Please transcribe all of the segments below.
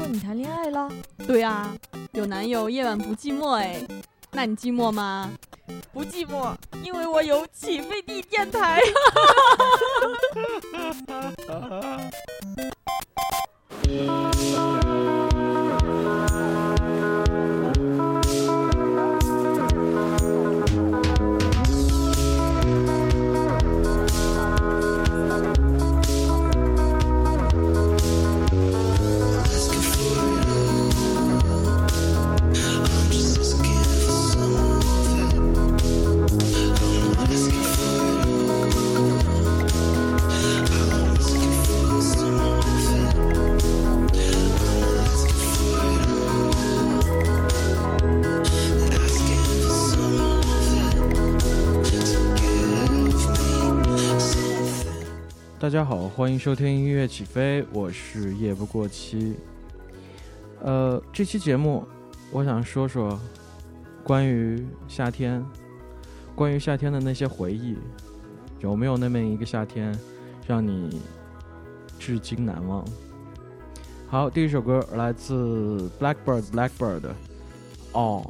说你谈恋爱了？对啊，有男友夜晚不寂寞哎，那你寂寞吗？不寂寞，因为我有起飞地电台。大家好，欢迎收听音乐起飞，我是夜不过期。呃，这期节目我想说说关于夏天，关于夏天的那些回忆，有没有那么一个夏天让你至今难忘？好，第一首歌来自 Blackbird Blackbird，哦。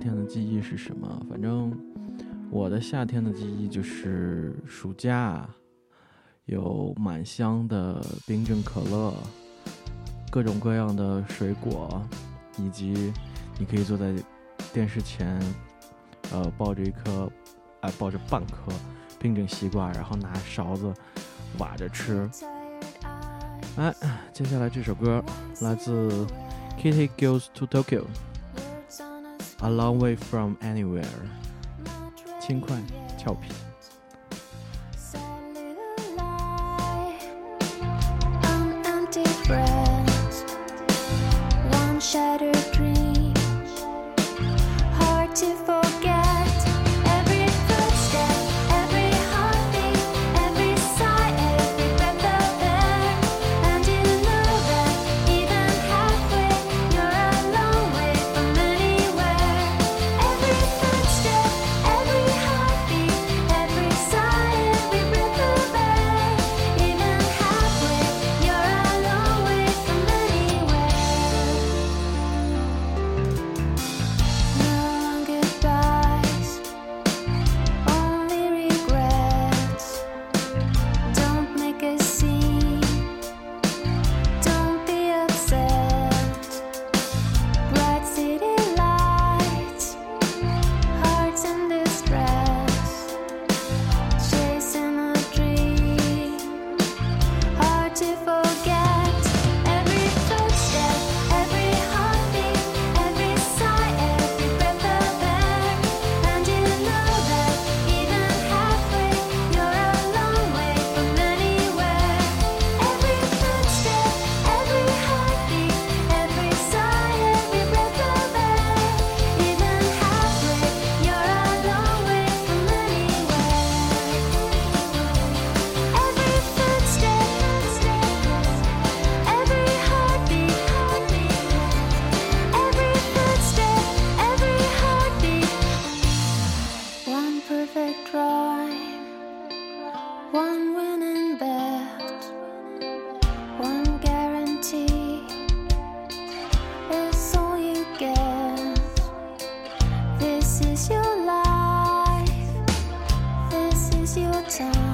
天的记忆是什么，反正我的夏天的记忆就是暑假，有满箱的冰镇可乐，各种各样的水果，以及你可以坐在电视前，呃，抱着一颗，哎，抱着半颗冰镇西瓜，然后拿勺子挖着吃。哎，接下来这首歌来自 Kitty Goes to Tokyo。A long way from anywhere，轻快俏皮。 sun.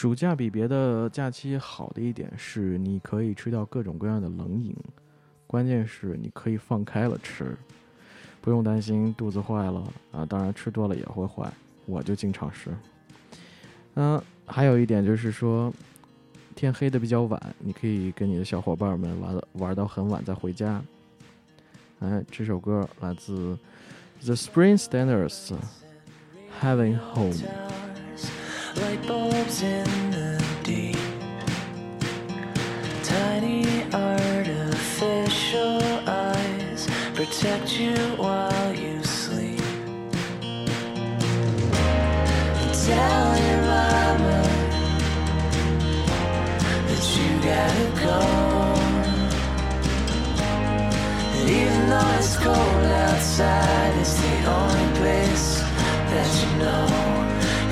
暑假比别的假期好的一点是，你可以吃到各种各样的冷饮，关键是你可以放开了吃，不用担心肚子坏了啊。当然吃多了也会坏，我就经常吃。嗯，还有一点就是说，天黑的比较晚，你可以跟你的小伙伴们玩玩到很晚再回家。哎，这首歌来自 The Spring Standards，《Having Home》。Light bulbs in the deep. Tiny artificial eyes protect you while you sleep. Tell your mama that you gotta go.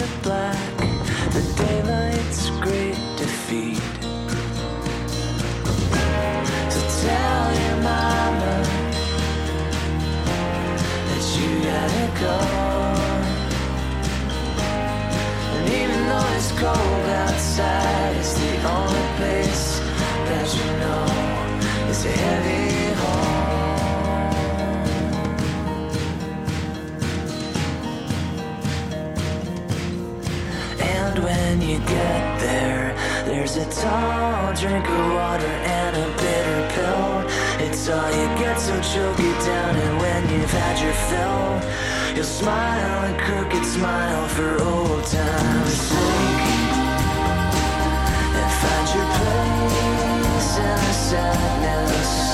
the black, the daylight's great defeat. So tell your mama that you gotta go. And even though it's cold outside, it's the only place that you know is a heavy home. when you get there. There's a tall drink of water and a bitter pill. It's all you get, so choke it down. And when you've had your fill, you'll smile a crooked smile for old time's sake. And find your place in the sadness.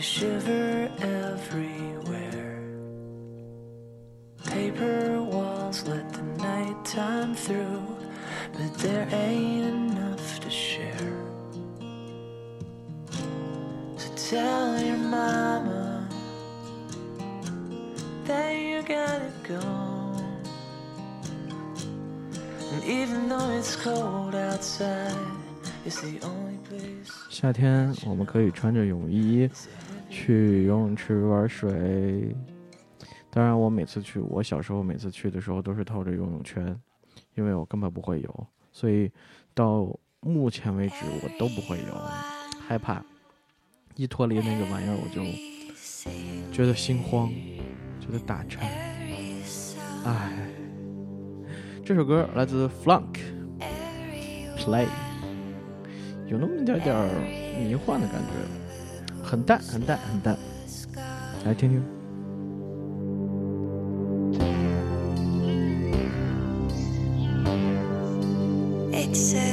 You shiver everywhere. Paper walls let the nighttime through, but there ain't enough to share. So tell your mama that you gotta go. And even though it's cold outside, it's the only place. 夏天我们可以穿着泳衣 去游泳池玩水。当然，我每次去，我小时候每次去的时候都是套着游泳圈，因为我根本不会游，所以到目前为止我都不会游，害怕。一脱离那个玩意儿，我就觉得心慌，觉得打颤。唉，这首歌来自 Flunk，Play，有那么一点点迷幻的感觉，很淡，很淡，很淡。来听听。It's a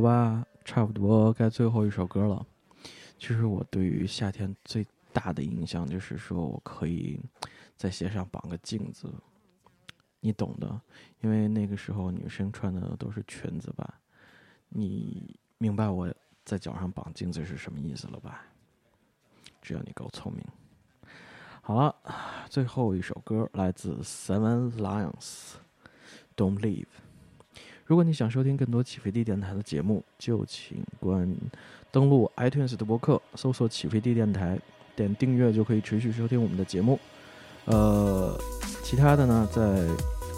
好吧，差不多该最后一首歌了。其实我对于夏天最大的印象就是说我可以在鞋上绑个镜子，你懂的。因为那个时候女生穿的都是裙子吧，你明白我在脚上绑镜子是什么意思了吧？只要你够聪明。好了，最后一首歌来自 Seven Lions，《Don't Leave》。如果你想收听更多起飞地电台的节目，就请关登录 iTunes 的博客，搜索“起飞地电台”，点订阅就可以持续收听我们的节目。呃，其他的呢，在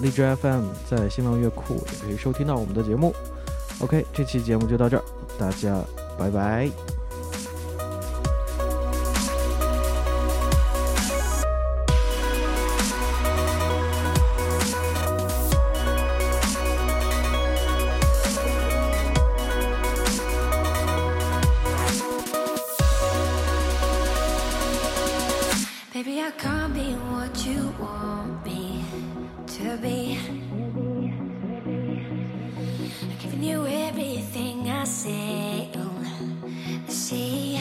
荔枝 FM、在新浪乐库也可以收听到我们的节目。OK，这期节目就到这儿，大家拜拜。Everything I sail the oh, sea.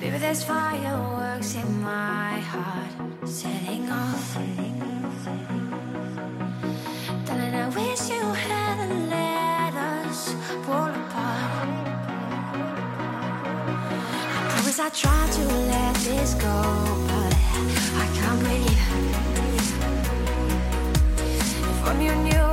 Baby, there's fireworks in my heart setting off. Darling, I wish you hadn't let us fall apart. Promise I try to let this go, but I can't breathe. If only you knew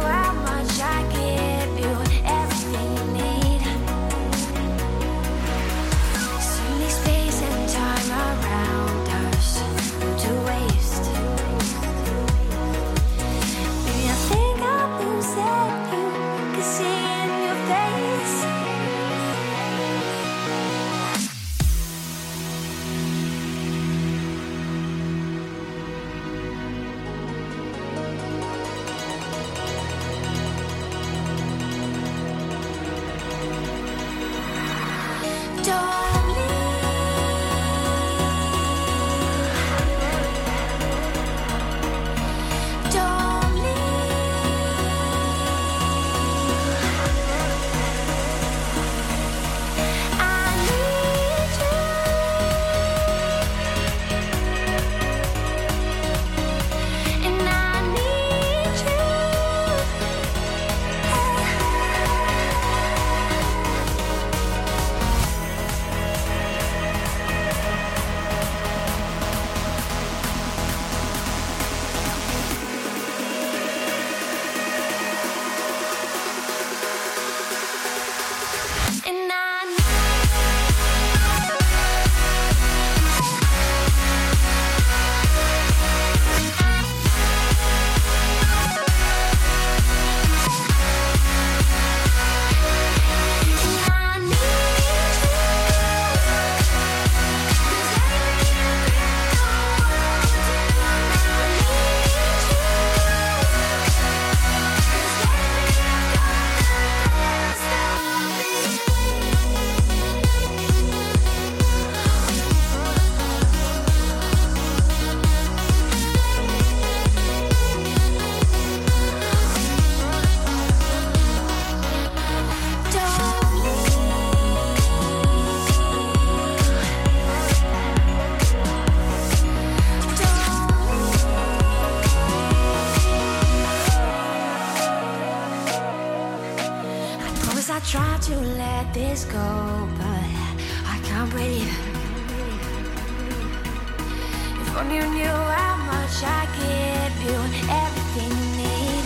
You knew how much I give you everything you need.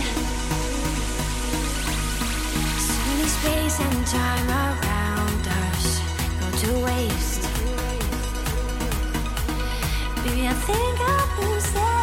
Space and time around us go to waste. Baby, I think I'll lose